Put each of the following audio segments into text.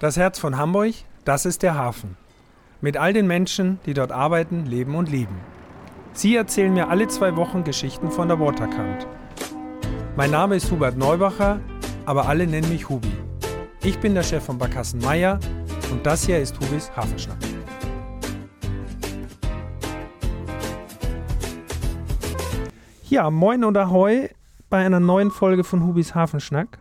Das Herz von Hamburg, das ist der Hafen. Mit all den Menschen, die dort arbeiten, leben und lieben. Sie erzählen mir alle zwei Wochen Geschichten von der Waterkant. Mein Name ist Hubert Neubacher, aber alle nennen mich Hubi. Ich bin der Chef von Barkassen Meier und das hier ist Hubis Hafenschnack. Ja, moin und ahoi bei einer neuen Folge von Hubis Hafenschnack.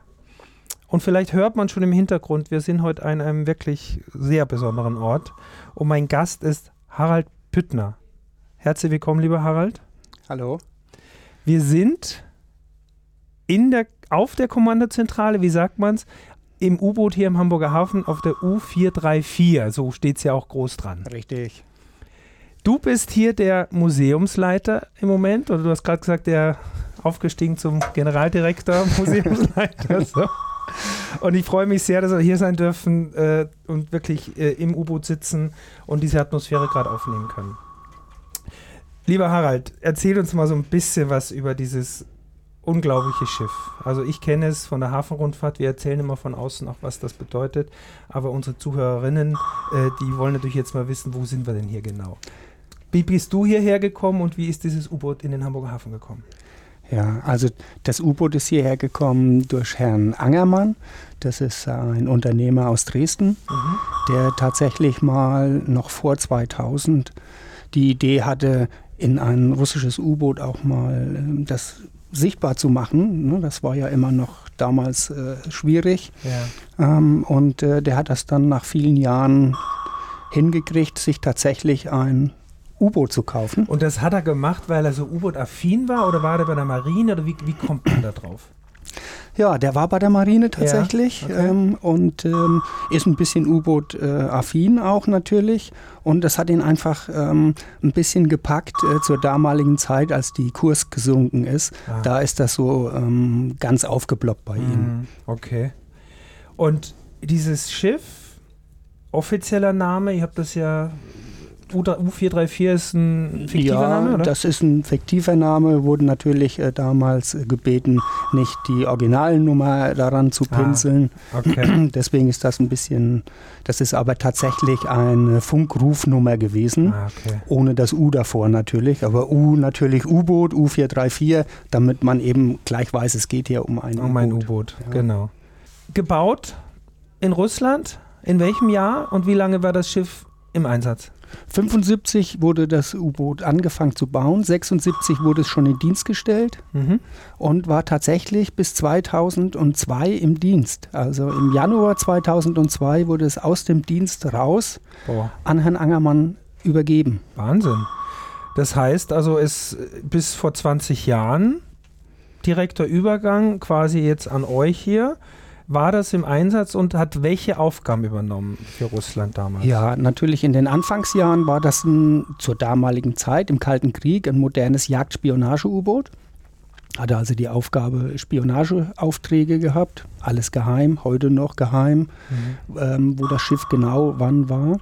Und vielleicht hört man schon im Hintergrund, wir sind heute an einem wirklich sehr besonderen Ort. Und mein Gast ist Harald Püttner. Herzlich willkommen, lieber Harald. Hallo. Wir sind in der, auf der Kommandozentrale, wie sagt man es, im U-Boot hier im Hamburger Hafen auf der U434. So steht es ja auch groß dran. Richtig. Du bist hier der Museumsleiter im Moment, oder du hast gerade gesagt, der aufgestiegen zum Generaldirektor, Museumsleiter. so. Und ich freue mich sehr, dass wir hier sein dürfen äh, und wirklich äh, im U-Boot sitzen und diese Atmosphäre gerade aufnehmen können. Lieber Harald, erzähl uns mal so ein bisschen was über dieses unglaubliche Schiff. Also ich kenne es von der Hafenrundfahrt, wir erzählen immer von außen auch, was das bedeutet, aber unsere Zuhörerinnen, äh, die wollen natürlich jetzt mal wissen, wo sind wir denn hier genau? Wie bist du hierher gekommen und wie ist dieses U-Boot in den Hamburger Hafen gekommen? Ja, also das U-Boot ist hierher gekommen durch Herrn Angermann. Das ist ein Unternehmer aus Dresden, mhm. der tatsächlich mal noch vor 2000 die Idee hatte, in ein russisches U-Boot auch mal ähm, das sichtbar zu machen. Ne? Das war ja immer noch damals äh, schwierig. Ja. Ähm, und äh, der hat das dann nach vielen Jahren hingekriegt, sich tatsächlich ein U-Boot zu kaufen. Und das hat er gemacht, weil er so U-Boot-affin war oder war er bei der Marine oder wie, wie kommt man da drauf? Ja, der war bei der Marine tatsächlich ja, okay. ähm, und ähm, ist ein bisschen U-Boot-affin äh, auch natürlich. Und das hat ihn einfach ähm, ein bisschen gepackt äh, zur damaligen Zeit, als die Kurs gesunken ist. Ah. Da ist das so ähm, ganz aufgeploppt bei ihm. Mhm, okay. Und dieses Schiff, offizieller Name, ich habe das ja U434 ist ein fiktiver ja, Name, oder? das ist ein fiktiver Name, wurde natürlich äh, damals gebeten, nicht die Originalnummer daran zu ah, pinseln. Ah, okay. Deswegen ist das ein bisschen, das ist aber tatsächlich eine Funkrufnummer gewesen, ah, okay. ohne das U davor natürlich, aber U natürlich U-Boot, U434, damit man eben gleich weiß, es geht hier um ein U-Boot. Um ein U-Boot, ja. genau. Gebaut in Russland, in welchem Jahr und wie lange war das Schiff im Einsatz? 75 wurde das U-Boot angefangen zu bauen, 76 wurde es schon in Dienst gestellt mhm. und war tatsächlich bis 2002 im Dienst. Also im Januar 2002 wurde es aus dem Dienst raus Boah. an Herrn Angermann übergeben. Wahnsinn. Das heißt also, es bis vor 20 Jahren direkter Übergang quasi jetzt an euch hier war das im Einsatz und hat welche Aufgaben übernommen für Russland damals? Ja, natürlich in den Anfangsjahren war das ein, zur damaligen Zeit im Kalten Krieg ein modernes Jagdspionage-U-Boot. Hatte also die Aufgabe, Spionageaufträge gehabt, alles geheim, heute noch geheim, mhm. ähm, wo das Schiff genau wann war.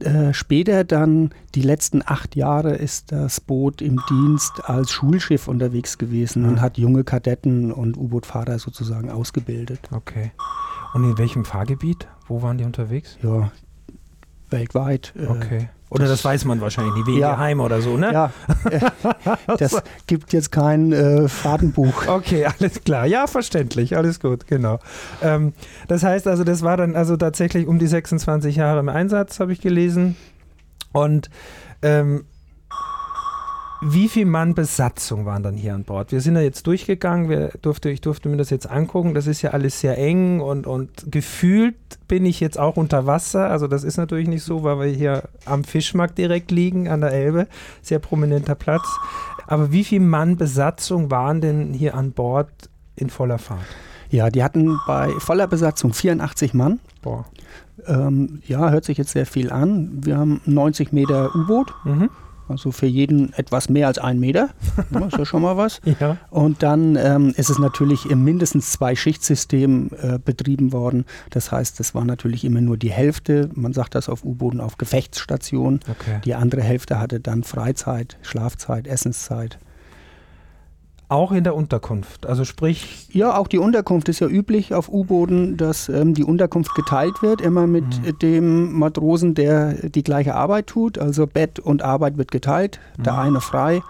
Äh, später dann, die letzten acht Jahre, ist das Boot im Dienst als Schulschiff unterwegs gewesen und hat junge Kadetten und U-Boot-Fahrer sozusagen ausgebildet. Okay. Und in welchem Fahrgebiet? Wo waren die unterwegs? Ja, weltweit. Äh, okay. Oder das, das, weiß man wahrscheinlich nicht, wegen ja, Geheim oder so, ne? Ja, das gibt jetzt kein äh, Fadenbuch. Okay, alles klar. Ja, verständlich, alles gut, genau. Ähm, das heißt also, das war dann also tatsächlich um die 26 Jahre im Einsatz, habe ich gelesen. Und ähm, wie viel Mann Besatzung waren dann hier an Bord? Wir sind ja jetzt durchgegangen, wir durfte, ich durfte mir das jetzt angucken. Das ist ja alles sehr eng und, und gefühlt bin ich jetzt auch unter Wasser. Also das ist natürlich nicht so, weil wir hier am Fischmarkt direkt liegen, an der Elbe. Sehr prominenter Platz. Aber wie viel Mann Besatzung waren denn hier an Bord in voller Fahrt? Ja, die hatten bei voller Besatzung 84 Mann. Boah. Ähm, ja, hört sich jetzt sehr viel an. Wir haben 90 Meter U-Boot. Mhm also für jeden etwas mehr als ein Meter. Das ist ja schon mal was. Ja. Und dann ähm, ist es natürlich im mindestens zwei Schichtsystem äh, betrieben worden. Das heißt, es war natürlich immer nur die Hälfte. Man sagt das auf U-Booten auf Gefechtsstation. Okay. Die andere Hälfte hatte dann Freizeit, Schlafzeit, Essenszeit. Auch in der Unterkunft, also sprich. Ja, auch die Unterkunft ist ja üblich auf U-Booten, dass ähm, die Unterkunft geteilt wird, immer mit mhm. dem Matrosen, der die gleiche Arbeit tut. Also Bett und Arbeit wird geteilt, mhm. der eine frei.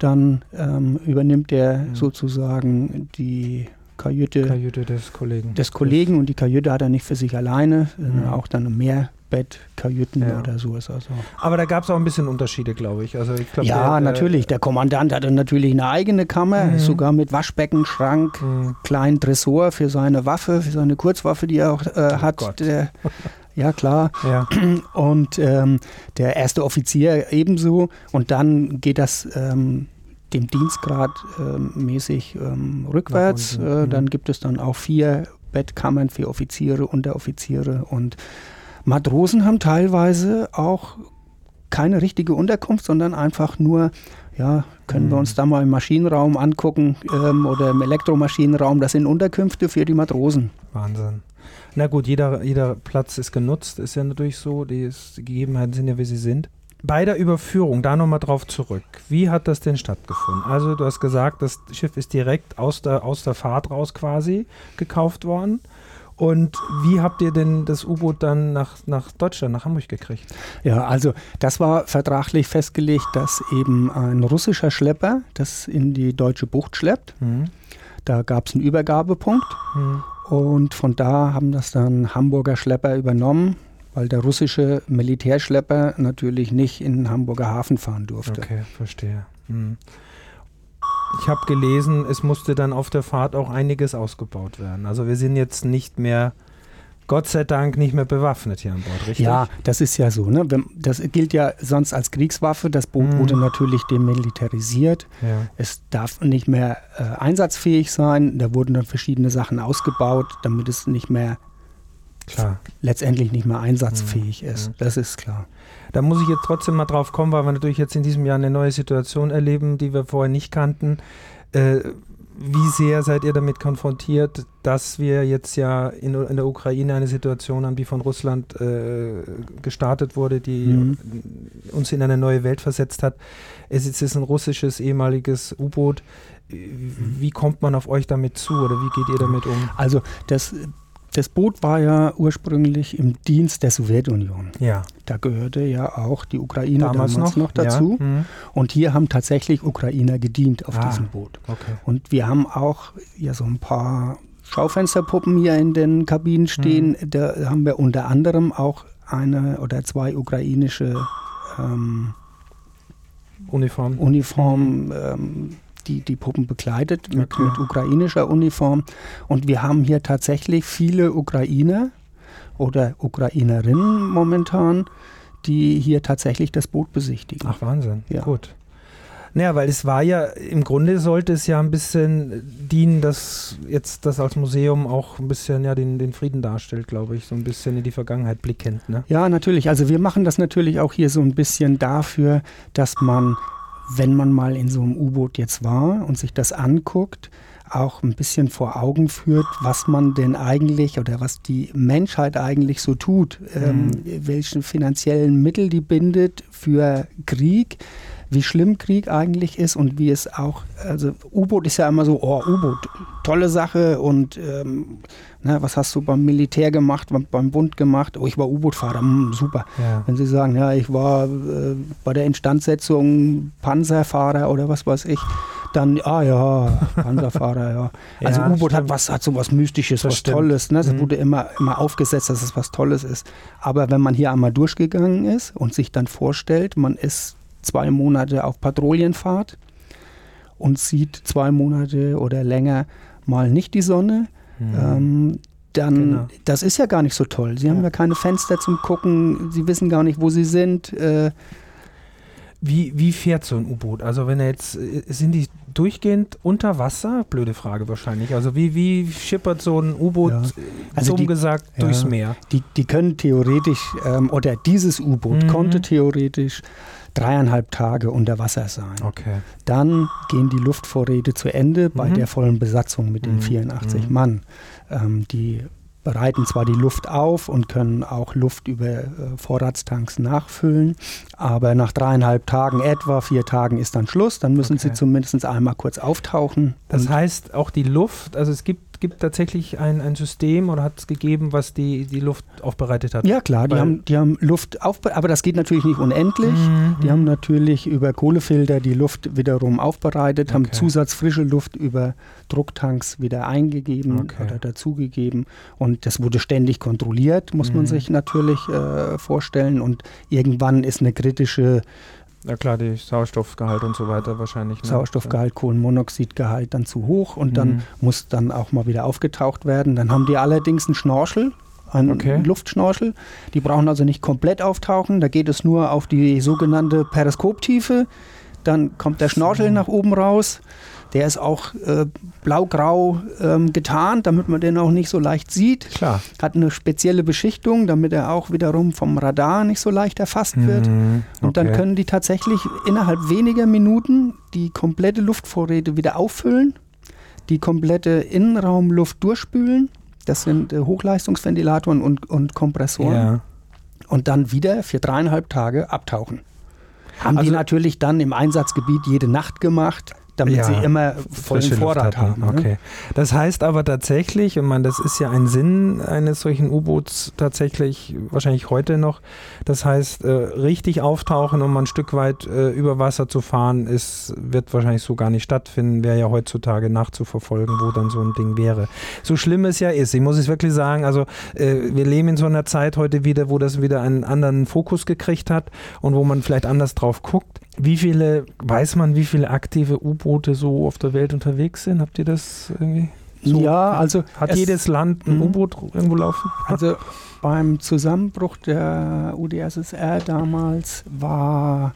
Dann ähm, übernimmt der mhm. sozusagen die Kajüte, Kajüte des Kollegen. Des Kollegen und die Kajüte hat er nicht für sich alleine, mhm. auch dann mehr Bettkajüten ja. oder sowas. Also. Aber da gab es auch ein bisschen Unterschiede, glaube ich. Also ich glaub, ja, der, natürlich. Der Kommandant hatte natürlich eine eigene Kammer, mhm. sogar mit Waschbecken, Schrank, mhm. kleinen Tresor für seine Waffe, für seine Kurzwaffe, die er auch äh, oh hat. Der, ja, klar. Ja. Und ähm, der erste Offizier ebenso. Und dann geht das ähm, dem Dienstgrad ähm, mäßig ähm, rückwärts. Äh, dann mhm. gibt es dann auch vier Bettkammern für Offiziere, Unteroffiziere und Matrosen haben teilweise auch keine richtige Unterkunft, sondern einfach nur, ja, können mhm. wir uns da mal im Maschinenraum angucken ähm, oder im Elektromaschinenraum. Das sind Unterkünfte für die Matrosen. Wahnsinn. Na gut, jeder, jeder Platz ist genutzt, ist ja natürlich so. Die, ist, die Gegebenheiten sind ja, wie sie sind. Bei der Überführung, da nochmal drauf zurück. Wie hat das denn stattgefunden? Also, du hast gesagt, das Schiff ist direkt aus der, aus der Fahrt raus quasi gekauft worden. Und wie habt ihr denn das U-Boot dann nach, nach Deutschland, nach Hamburg gekriegt? Ja, also das war vertraglich festgelegt, dass eben ein russischer Schlepper das in die deutsche Bucht schleppt. Mhm. Da gab es einen Übergabepunkt. Mhm. Und von da haben das dann Hamburger Schlepper übernommen, weil der russische Militärschlepper natürlich nicht in den Hamburger Hafen fahren durfte. Okay, verstehe. Mhm. Ich habe gelesen, es musste dann auf der Fahrt auch einiges ausgebaut werden. Also wir sind jetzt nicht mehr, Gott sei Dank, nicht mehr bewaffnet hier an Bord, richtig? Ja, das ist ja so. Ne? Das gilt ja sonst als Kriegswaffe. Das Boot mhm. wurde natürlich demilitarisiert. Ja. Es darf nicht mehr äh, einsatzfähig sein. Da wurden dann verschiedene Sachen ausgebaut, damit es nicht mehr Klar. letztendlich nicht mehr einsatzfähig mhm. ist. Das ist klar. Da muss ich jetzt trotzdem mal drauf kommen, weil wir natürlich jetzt in diesem Jahr eine neue Situation erleben, die wir vorher nicht kannten. Äh, wie sehr seid ihr damit konfrontiert, dass wir jetzt ja in, in der Ukraine eine Situation haben, die von Russland äh, gestartet wurde, die mhm. uns in eine neue Welt versetzt hat? Es ist ein russisches ehemaliges U-Boot. Wie kommt man auf euch damit zu oder wie geht ihr damit um? Also das das Boot war ja ursprünglich im Dienst der Sowjetunion. Ja. Da gehörte ja auch die Ukraine damals, damals noch, noch, dazu. Ja. Mhm. Und hier haben tatsächlich Ukrainer gedient auf ah, diesem Boot. Okay. Und wir haben auch ja so ein paar Schaufensterpuppen hier in den Kabinen stehen. Mhm. Da haben wir unter anderem auch eine oder zwei ukrainische ähm, Uniform, Uniform ähm, die, die Puppen bekleidet mit, okay. mit ukrainischer Uniform. Und wir haben hier tatsächlich viele Ukrainer oder Ukrainerinnen momentan, die hier tatsächlich das Boot besichtigen. Ach Wahnsinn, ja. gut. Naja, weil es war ja, im Grunde sollte es ja ein bisschen dienen, dass jetzt das als Museum auch ein bisschen ja den, den Frieden darstellt, glaube ich, so ein bisschen in die Vergangenheit blickend. Ne? Ja, natürlich. Also wir machen das natürlich auch hier so ein bisschen dafür, dass man wenn man mal in so einem U-Boot jetzt war und sich das anguckt, auch ein bisschen vor Augen führt, was man denn eigentlich oder was die Menschheit eigentlich so tut, ähm, mhm. ähm, welche finanziellen Mittel die bindet für Krieg, wie schlimm Krieg eigentlich ist und wie es auch, also U-Boot ist ja immer so, oh, U-Boot, tolle Sache und ähm, na, was hast du beim Militär gemacht, beim, beim Bund gemacht? Oh, ich war U-Boot-Fahrer, hm, super. Ja. Wenn Sie sagen, ja, ich war äh, bei der Instandsetzung Panzerfahrer oder was weiß ich, dann, ah ja, Panzerfahrer, ja. Also ja, U-Boot hat was, hat so was Mystisches, das was stimmt. Tolles. Ne? Das mhm. wurde immer, immer aufgesetzt, dass es was Tolles ist. Aber wenn man hier einmal durchgegangen ist und sich dann vorstellt, man ist zwei Monate auf Patrouillenfahrt und sieht zwei Monate oder länger mal nicht die Sonne, mhm. ähm, dann, genau. das ist ja gar nicht so toll. Sie haben ja keine Fenster zum Gucken, sie wissen gar nicht, wo sie sind. Äh, wie, wie fährt so ein U-Boot? Also wenn er jetzt, äh, sind die durchgehend unter Wasser? Blöde Frage wahrscheinlich. Also wie, wie schippert so ein U-Boot, ja. also dumm gesagt, ja, durchs Meer? Die, die können theoretisch, ähm, oder dieses U-Boot mhm. konnte theoretisch dreieinhalb Tage unter Wasser sein. Okay. Dann gehen die Luftvorräte zu Ende bei mhm. der vollen Besatzung mit den mhm. 84 mhm. Mann. Ähm, die bereiten zwar die Luft auf und können auch Luft über äh, Vorratstanks nachfüllen, aber nach dreieinhalb Tagen etwa, vier Tagen ist dann Schluss. Dann müssen okay. sie zumindest einmal kurz auftauchen. Das heißt, auch die Luft, also es gibt gibt tatsächlich ein, ein System oder hat es gegeben, was die, die Luft aufbereitet hat? Ja, klar, die, haben, die haben Luft aufbereitet, aber das geht natürlich nicht unendlich. Mhm. Die haben natürlich über Kohlefilter die Luft wiederum aufbereitet, okay. haben zusatzfrische Luft über Drucktanks wieder eingegeben okay. oder dazugegeben und das wurde ständig kontrolliert, muss mhm. man sich natürlich äh, vorstellen und irgendwann ist eine kritische ja klar, die Sauerstoffgehalt und so weiter wahrscheinlich. Ne? Sauerstoffgehalt, Kohlenmonoxidgehalt dann zu hoch und mhm. dann muss dann auch mal wieder aufgetaucht werden. Dann haben die allerdings einen Schnorchel, einen okay. Luftschnorchel. Die brauchen also nicht komplett auftauchen. Da geht es nur auf die sogenannte Periskoptiefe. Dann kommt der Schnorchel nach oben raus. Der ist auch äh, blau-grau ähm, getarnt, damit man den auch nicht so leicht sieht. Klar. Hat eine spezielle Beschichtung, damit er auch wiederum vom Radar nicht so leicht erfasst wird. Mhm, okay. Und dann können die tatsächlich innerhalb weniger Minuten die komplette Luftvorräte wieder auffüllen, die komplette Innenraumluft durchspülen. Das sind äh, Hochleistungsventilatoren und, und Kompressoren. Ja. Und dann wieder für dreieinhalb Tage abtauchen. Haben also, die natürlich dann im Einsatzgebiet jede Nacht gemacht damit ja, sie immer vollen Vorrat haben. Ne? Okay. Das heißt aber tatsächlich, und man, das ist ja ein Sinn eines solchen U-Boots tatsächlich wahrscheinlich heute noch. Das heißt, äh, richtig auftauchen, um ein Stück weit äh, über Wasser zu fahren, ist, wird wahrscheinlich so gar nicht stattfinden. Wäre ja heutzutage nachzuverfolgen, wo dann so ein Ding wäre. So schlimm es ja ist, ich muss es wirklich sagen, also äh, wir leben in so einer Zeit heute wieder, wo das wieder einen anderen Fokus gekriegt hat und wo man vielleicht anders drauf guckt. Wie viele, weiß man, wie viele aktive U-Boote so auf der Welt unterwegs sind? Habt ihr das irgendwie? So? Ja, also. Hat jedes Land ein mhm. U-Boot irgendwo laufen? Also beim Zusammenbruch der UdSSR damals war,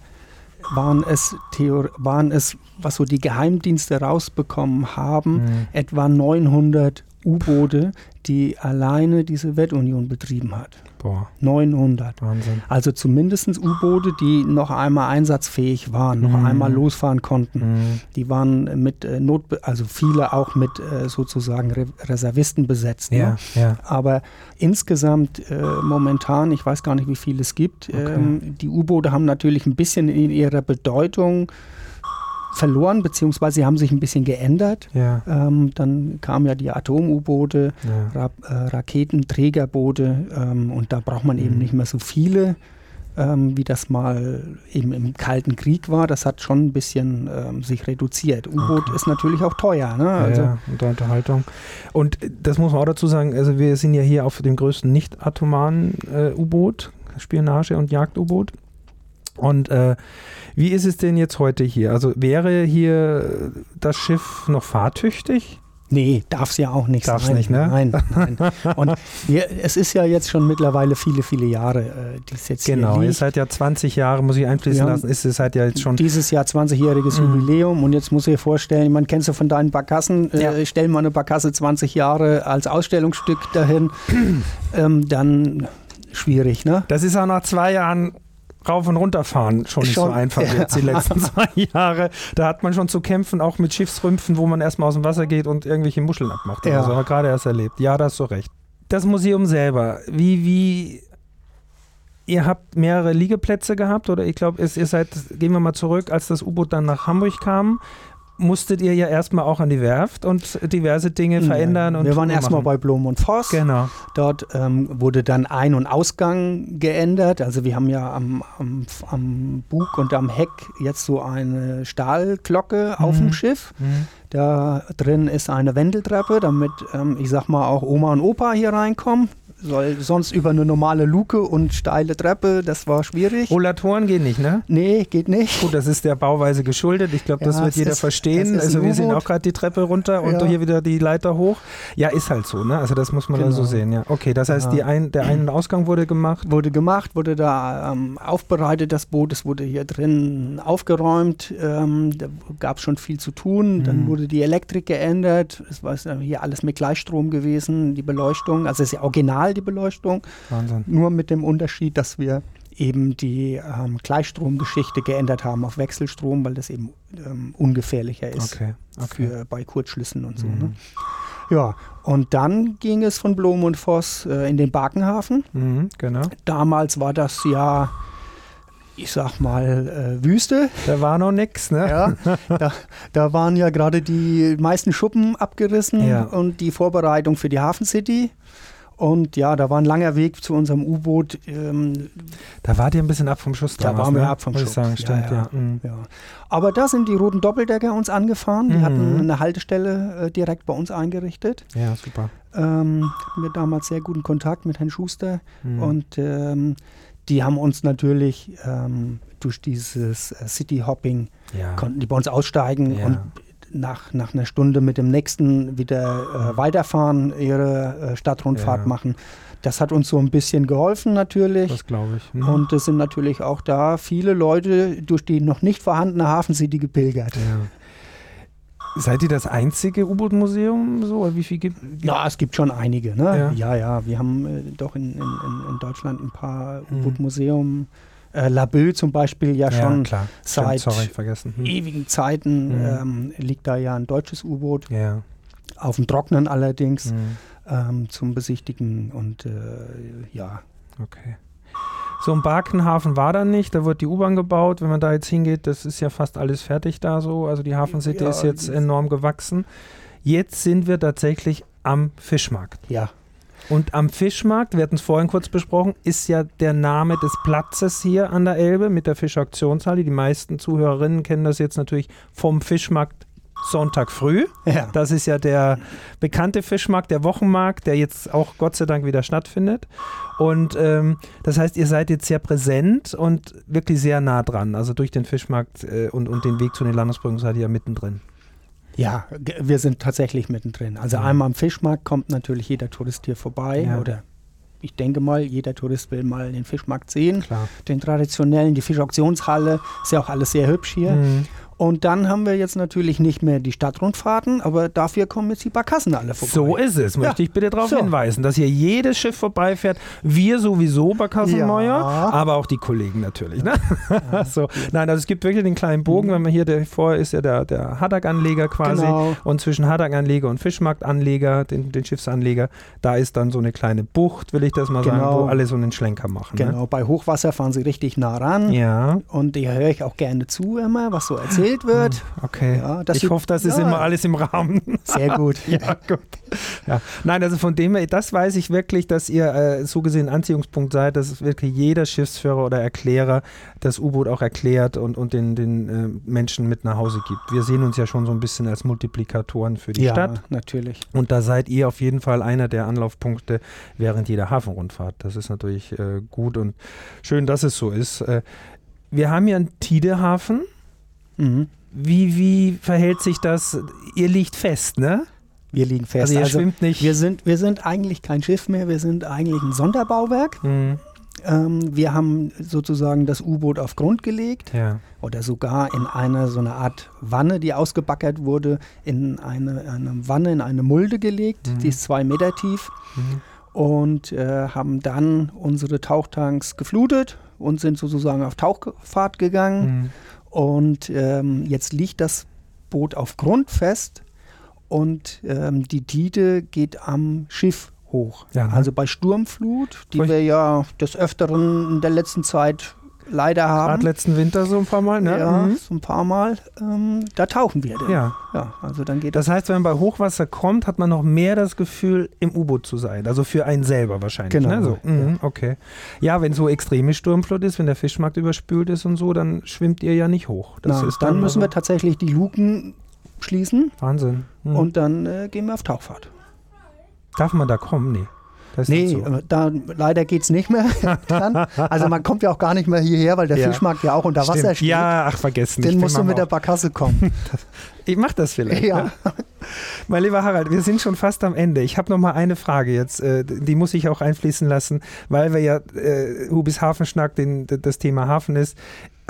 waren, es Theor waren es, was so die Geheimdienste rausbekommen haben, mhm. etwa 900 U-Boote, die alleine die Sowjetunion betrieben hat. Boah. 900. Wahnsinn. Also zumindest U-Boote, die noch einmal einsatzfähig waren, noch mhm. einmal losfahren konnten. Mhm. Die waren mit äh, Not, also viele auch mit äh, sozusagen Re Reservisten besetzt. Ja, ne? ja. Aber insgesamt äh, momentan, ich weiß gar nicht, wie viele es gibt, okay. ähm, die U-Boote haben natürlich ein bisschen in ihrer Bedeutung verloren, beziehungsweise sie haben sich ein bisschen geändert. Ja. Ähm, dann kamen ja die Atom-U-Boote, ja. Ra äh, Raketenträgerboote ähm, und da braucht man mhm. eben nicht mehr so viele, ähm, wie das mal eben im Kalten Krieg war. Das hat schon ein bisschen ähm, sich reduziert. U-Boot okay. ist natürlich auch teuer. Ne? Also ja, unter Unterhaltung. Und das muss man auch dazu sagen, also wir sind ja hier auf dem größten nicht-atomaren äh, U-Boot, Spionage- und Jagd-U-Boot. Und äh, wie ist es denn jetzt heute hier? Also wäre hier das Schiff noch fahrtüchtig? Nee, darf es ja auch nicht Darf's sein. nicht, ne? Nein, nein. Und wir, es ist ja jetzt schon mittlerweile viele, viele Jahre, äh, die es jetzt genau, hier liegt. Genau, ihr seid ja 20 Jahre, muss ich einfließen lassen, ist es halt ja jetzt schon... Dieses Jahr 20-jähriges mhm. Jubiläum und jetzt muss ich dir vorstellen, man kennt du von deinen Barkassen, äh, ja. äh, stell mal eine Barkasse 20 Jahre als Ausstellungsstück dahin, ähm, dann schwierig, ne? Das ist auch nach zwei Jahren rauf und runter fahren schon nicht so einfach ja. jetzt die letzten zwei Jahre. Da hat man schon zu kämpfen, auch mit Schiffsrümpfen, wo man erstmal aus dem Wasser geht und irgendwelche Muscheln abmacht. Ja. Also gerade erst erlebt. Ja, da hast du recht. Das Museum selber, wie, wie, ihr habt mehrere Liegeplätze gehabt oder ich glaube, ihr seid, gehen wir mal zurück, als das U-Boot dann nach Hamburg kam, musstet ihr ja erstmal auch an die Werft und diverse Dinge verändern. Ja, wir waren erstmal bei Blom und Voss. Genau. Dort ähm, wurde dann Ein- und Ausgang geändert. Also wir haben ja am, am, am Bug und am Heck jetzt so eine Stahlglocke mhm. auf dem Schiff. Mhm. Da drin ist eine Wendeltreppe, damit, ähm, ich sag mal, auch Oma und Opa hier reinkommen soll sonst über eine normale Luke und steile Treppe, das war schwierig. Rollatoren gehen nicht, ne? Nee, geht nicht. Gut, das ist der Bauweise geschuldet. Ich glaube, das ja, wird jeder ist, verstehen. Also wir sehen auch gerade die Treppe runter und ja. hier wieder die Leiter hoch. Ja, ist halt so, ne? Also das muss man genau. dann so sehen, ja. Okay, das heißt, die ein, der Ein- und Ausgang wurde gemacht? Wurde gemacht, wurde da ähm, aufbereitet, das Boot. Es wurde hier drin aufgeräumt. Ähm, da gab es schon viel zu tun. Mhm. Dann wurde die Elektrik geändert. Es war hier alles mit Gleichstrom gewesen, die Beleuchtung. Also es ist ja original digital die Beleuchtung. Wahnsinn. Nur mit dem Unterschied, dass wir eben die ähm, Gleichstromgeschichte geändert haben auf Wechselstrom, weil das eben ähm, ungefährlicher ist okay, okay. Für, bei Kurzschlüssen und so. Ne? Mhm. Ne? Ja, und dann ging es von Blom und Voss äh, in den Barkenhafen. Mhm, genau. Damals war das ja, ich sag mal, äh, Wüste. Da war noch nichts, ne? Ja, da, da waren ja gerade die meisten Schuppen abgerissen Ja. und die Vorbereitung für die Hafen City. Und ja, da war ein langer Weg zu unserem U-Boot. Ähm, Da wart ihr ein bisschen ab vom Schuss Da damals, waren wir ne? ab vom Schuss. Sagen, Ja, stimmt, ja. ja. Mhm. ja. Aber da sind die roten Doppeldecker uns angefahren. Die Mhm. hatten eine Haltestelle äh, direkt bei uns eingerichtet. ja, super. Ähm, hatten wir damals sehr guten Kontakt mit Herrn Schuster. Mhm. Und ähm, die haben uns natürlich ähm, durch dieses äh, City-Hopping, ja. konnten die bei uns aussteigen Ja. und nach, nach einer Stunde mit dem nächsten wieder äh, weiterfahren, ihre äh, Stadtrundfahrt Ja. machen. Das hat uns so ein bisschen geholfen natürlich. das glaube ich. Mhm. Und es sind natürlich auch da viele Leute durch die noch nicht vorhandene Hafen City gepilgert. ja. Seid ihr das einzige U-Boot-Museum? So? Wie viel gibt Ja, es gibt schon einige. Ne? Ja. Ja, ja, wir haben äh, doch in, in, in- Deutschland ein paar Mhm. U-Boot-Museum. Äh, Laboe zum Beispiel ja, schon klar. seit Stimmt, sorry. Hm. ewigen Zeiten Mhm. ähm, liegt da ja ein deutsches U-Boot, Ja. auf dem Trocknen allerdings, Mhm. ähm, zum Besichtigen. Und äh, ja, Okay. So ein Barkenhafen war da nicht, da wird die U-Bahn gebaut. Wenn man da jetzt hingeht, das ist ja fast alles fertig da so. Also die Hafen City Ja, ist jetzt enorm gewachsen. Jetzt sind wir tatsächlich am Fischmarkt. ja, Und am Fischmarkt, wir hatten es vorhin kurz besprochen, ist ja der Name des Platzes hier an der Elbe mit der Fischauktionshalle. Die meisten Zuhörerinnen kennen das jetzt natürlich vom Fischmarkt Sonntag früh. ja. Das ist ja der bekannte Fischmarkt, der Wochenmarkt, der jetzt auch Gott sei Dank wieder stattfindet. Und ähm, das heißt, ihr seid jetzt sehr präsent und wirklich sehr nah dran. Also durch den Fischmarkt äh, und, und den Weg zu den Landesbrücken seid ihr ja mittendrin. Ja, wir sind tatsächlich mittendrin. Also Ja. einmal am Fischmarkt kommt natürlich jeder Tourist hier vorbei Ja. oder ich denke mal, jeder Tourist will mal den Fischmarkt sehen, Klar. den traditionellen, die Fischauktionshalle, ist ja auch alles sehr hübsch hier. Mhm. Und dann haben wir jetzt natürlich nicht mehr die Stadtrundfahrten, aber dafür kommen jetzt die Barkassen alle vorbei. So ist es, möchte Ja. ich bitte darauf So. hinweisen, dass hier jedes Schiff vorbeifährt. Wir sowieso bei Kassenmeuer, Ja. aber auch die Kollegen natürlich. Ne? so. Nein, also es gibt wirklich den kleinen Bogen, wenn man hier, der vorher ist ja der, der Haddock-Anleger quasi. Genau. Und zwischen Haddock-Anleger und Fischmarktanleger, den, den Schiffsanleger, da ist dann so eine kleine Bucht, will ich das mal sagen, Genau. wo alle so einen Schlenker machen. Genau, bei Hochwasser fahren sie richtig nah ran. Ne? Ja, Und da höre ich auch gerne zu immer, was so erzählt wird. okay. Ja, ich hoffe, das ist ja. immer alles im Rahmen. Sehr gut. Ja, gut. Ja. Nein, also von dem her, das weiß ich wirklich, dass ihr äh, so gesehen Anziehungspunkt seid, dass wirklich jeder Schiffsführer oder Erklärer das U-Boot auch erklärt und, und den, den äh, Menschen mit nach Hause gibt. Wir sehen uns ja schon so ein bisschen als Multiplikatoren für die ja, Stadt. natürlich. Und da seid ihr auf jeden Fall einer der Anlaufpunkte während jeder Hafenrundfahrt. Das ist natürlich äh, gut und schön, dass es so ist. Äh, wir haben ja einen Tidehafen. Mhm. Wie, wie verhält sich das? Ihr liegt fest, ne? Wir liegen fest. Also ihr Also, schwimmt nicht. wir, sind, wir sind eigentlich kein Schiff mehr, wir sind eigentlich ein Sonderbauwerk. Mhm. Ähm, wir haben sozusagen das U-Boot auf Grund gelegt Ja. oder sogar in eine so eine Art Wanne, die ausgebackert wurde, in eine, eine Wanne, in eine Mulde gelegt. Mhm. Die ist zwei Meter tief. Mhm. und äh, haben dann unsere Tauchtanks geflutet und sind sozusagen auf Tauchfahrt gegangen. Und ähm, jetzt liegt das Boot auf Grund fest und ähm, die Tide geht am Schiff hoch. Ja, ne? Also bei Sturmflut, die Furcht- wir ja des Öfteren in der letzten Zeit leider haben. Gerade letzten Winter so ein paar Mal, ne? Ja, Mhm. so ein paar Mal. Ähm, da tauchen wir denn. ja. ja, also dann geht das. Das heißt, wenn man bei Hochwasser kommt, hat man noch mehr das Gefühl, im U-Boot zu sein. Also für einen selber wahrscheinlich. Genau, Ne? So. Mhm, Okay. Ja, wenn so extreme Sturmflut ist, wenn der Fischmarkt überspült ist und so, dann schwimmt ihr ja nicht hoch. Das Na, ist dann müssen wir also tatsächlich die Luken schließen Wahnsinn. Mhm. und dann äh, gehen wir auf Tauchfahrt. Darf man da kommen? Nee. Ist Nee, da leider geht es nicht mehr. dann. Also man kommt ja auch gar nicht mehr hierher, weil der Ja. Fischmarkt ja auch unter Wasser Stimmt. steht. Ja, ach, vergessen. Den musst du mit der auch. Barkasse kommen. Ich mach das vielleicht. ja. Ne? Mein lieber Harald, wir sind schon fast am Ende. Ich habe noch mal eine Frage jetzt, äh, die muss ich auch einfließen lassen, weil wir ja äh, Hubis Hafenschnack, den, das Thema Hafen ist.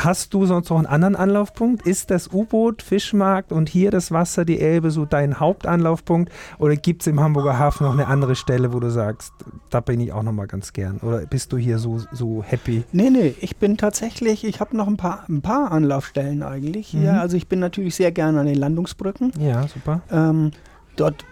Hast du sonst noch einen anderen Anlaufpunkt? Ist das U-Boot, Fischmarkt und hier das Wasser, die Elbe, so dein Hauptanlaufpunkt? Oder gibt es im Hamburger Hafen noch eine andere Stelle, wo du sagst, da bin ich auch noch mal ganz gern? Oder bist du hier so, so happy? Nee, nee, ich bin tatsächlich, ich habe noch ein paar, ein paar Anlaufstellen eigentlich hier. Mhm. Also ich bin natürlich sehr gerne an den Landungsbrücken. Ja, super. Ähm, dort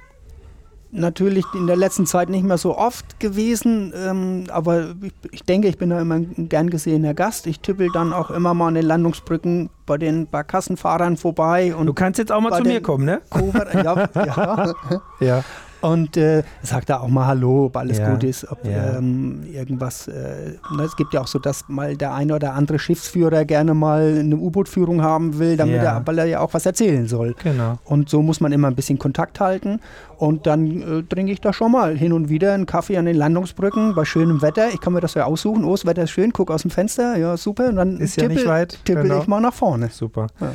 natürlich in der letzten Zeit nicht mehr so oft gewesen, ähm, aber ich, ich, denke, ich bin da immer ein gern gesehener Gast. Ich tippel dann auch immer mal an den Landungsbrücken bei den Barkassenfahrern vorbei. Und du kannst jetzt auch mal zu mir kommen, ne? Cover, ja, ja. ja. Und äh, sagt da auch mal Hallo, ob alles ja, gut ist, ob ja. ähm, irgendwas. Äh, ne, es gibt ja auch so, dass mal der eine oder andere Schiffsführer gerne mal eine U-Boot-Führung haben will, damit ja. er, weil er ja auch was erzählen soll. Genau. Und so muss man immer ein bisschen Kontakt halten. Und dann äh, trinke ich da schon mal hin und wieder einen Kaffee an den Landungsbrücken bei schönem Wetter. Ich kann mir das ja aussuchen. Oh, das Wetter ist schön, guck aus dem Fenster, ja super. Und dann ist tippe, ja nicht weit. tippel genau. ich mal nach vorne. Super. Ja.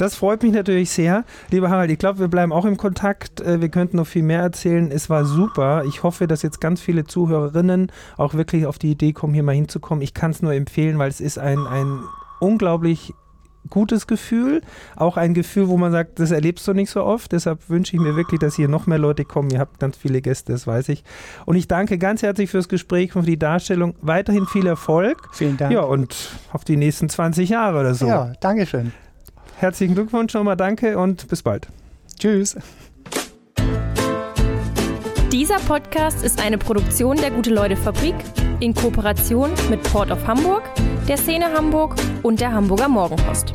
Das freut mich natürlich sehr. Lieber Harald, ich glaube, wir bleiben auch im Kontakt. Äh, wir könnten noch viel mehr erzählen. Es war super. Ich hoffe, dass jetzt ganz viele Zuhörerinnen auch wirklich auf die Idee kommen, hier mal hinzukommen. Ich kann es nur empfehlen, weil es ist ein, ein unglaublich gutes Gefühl. Auch ein Gefühl, wo man sagt, das erlebst du nicht so oft. Deshalb wünsche ich mir wirklich, dass hier noch mehr Leute kommen. Ihr habt ganz viele Gäste, das weiß ich. Und ich danke ganz herzlich fürs Gespräch und für die Darstellung. Weiterhin viel Erfolg. Vielen Dank. Ja, und auf die nächsten 20 Jahre oder so. Ja, danke schön. Herzlichen Glückwunsch nochmal, danke und bis bald. Tschüss. Dieser Podcast ist eine Produktion der Gute-Leute-Fabrik in Kooperation mit Port of Hamburg, der Szene Hamburg und der Hamburger Morgenpost.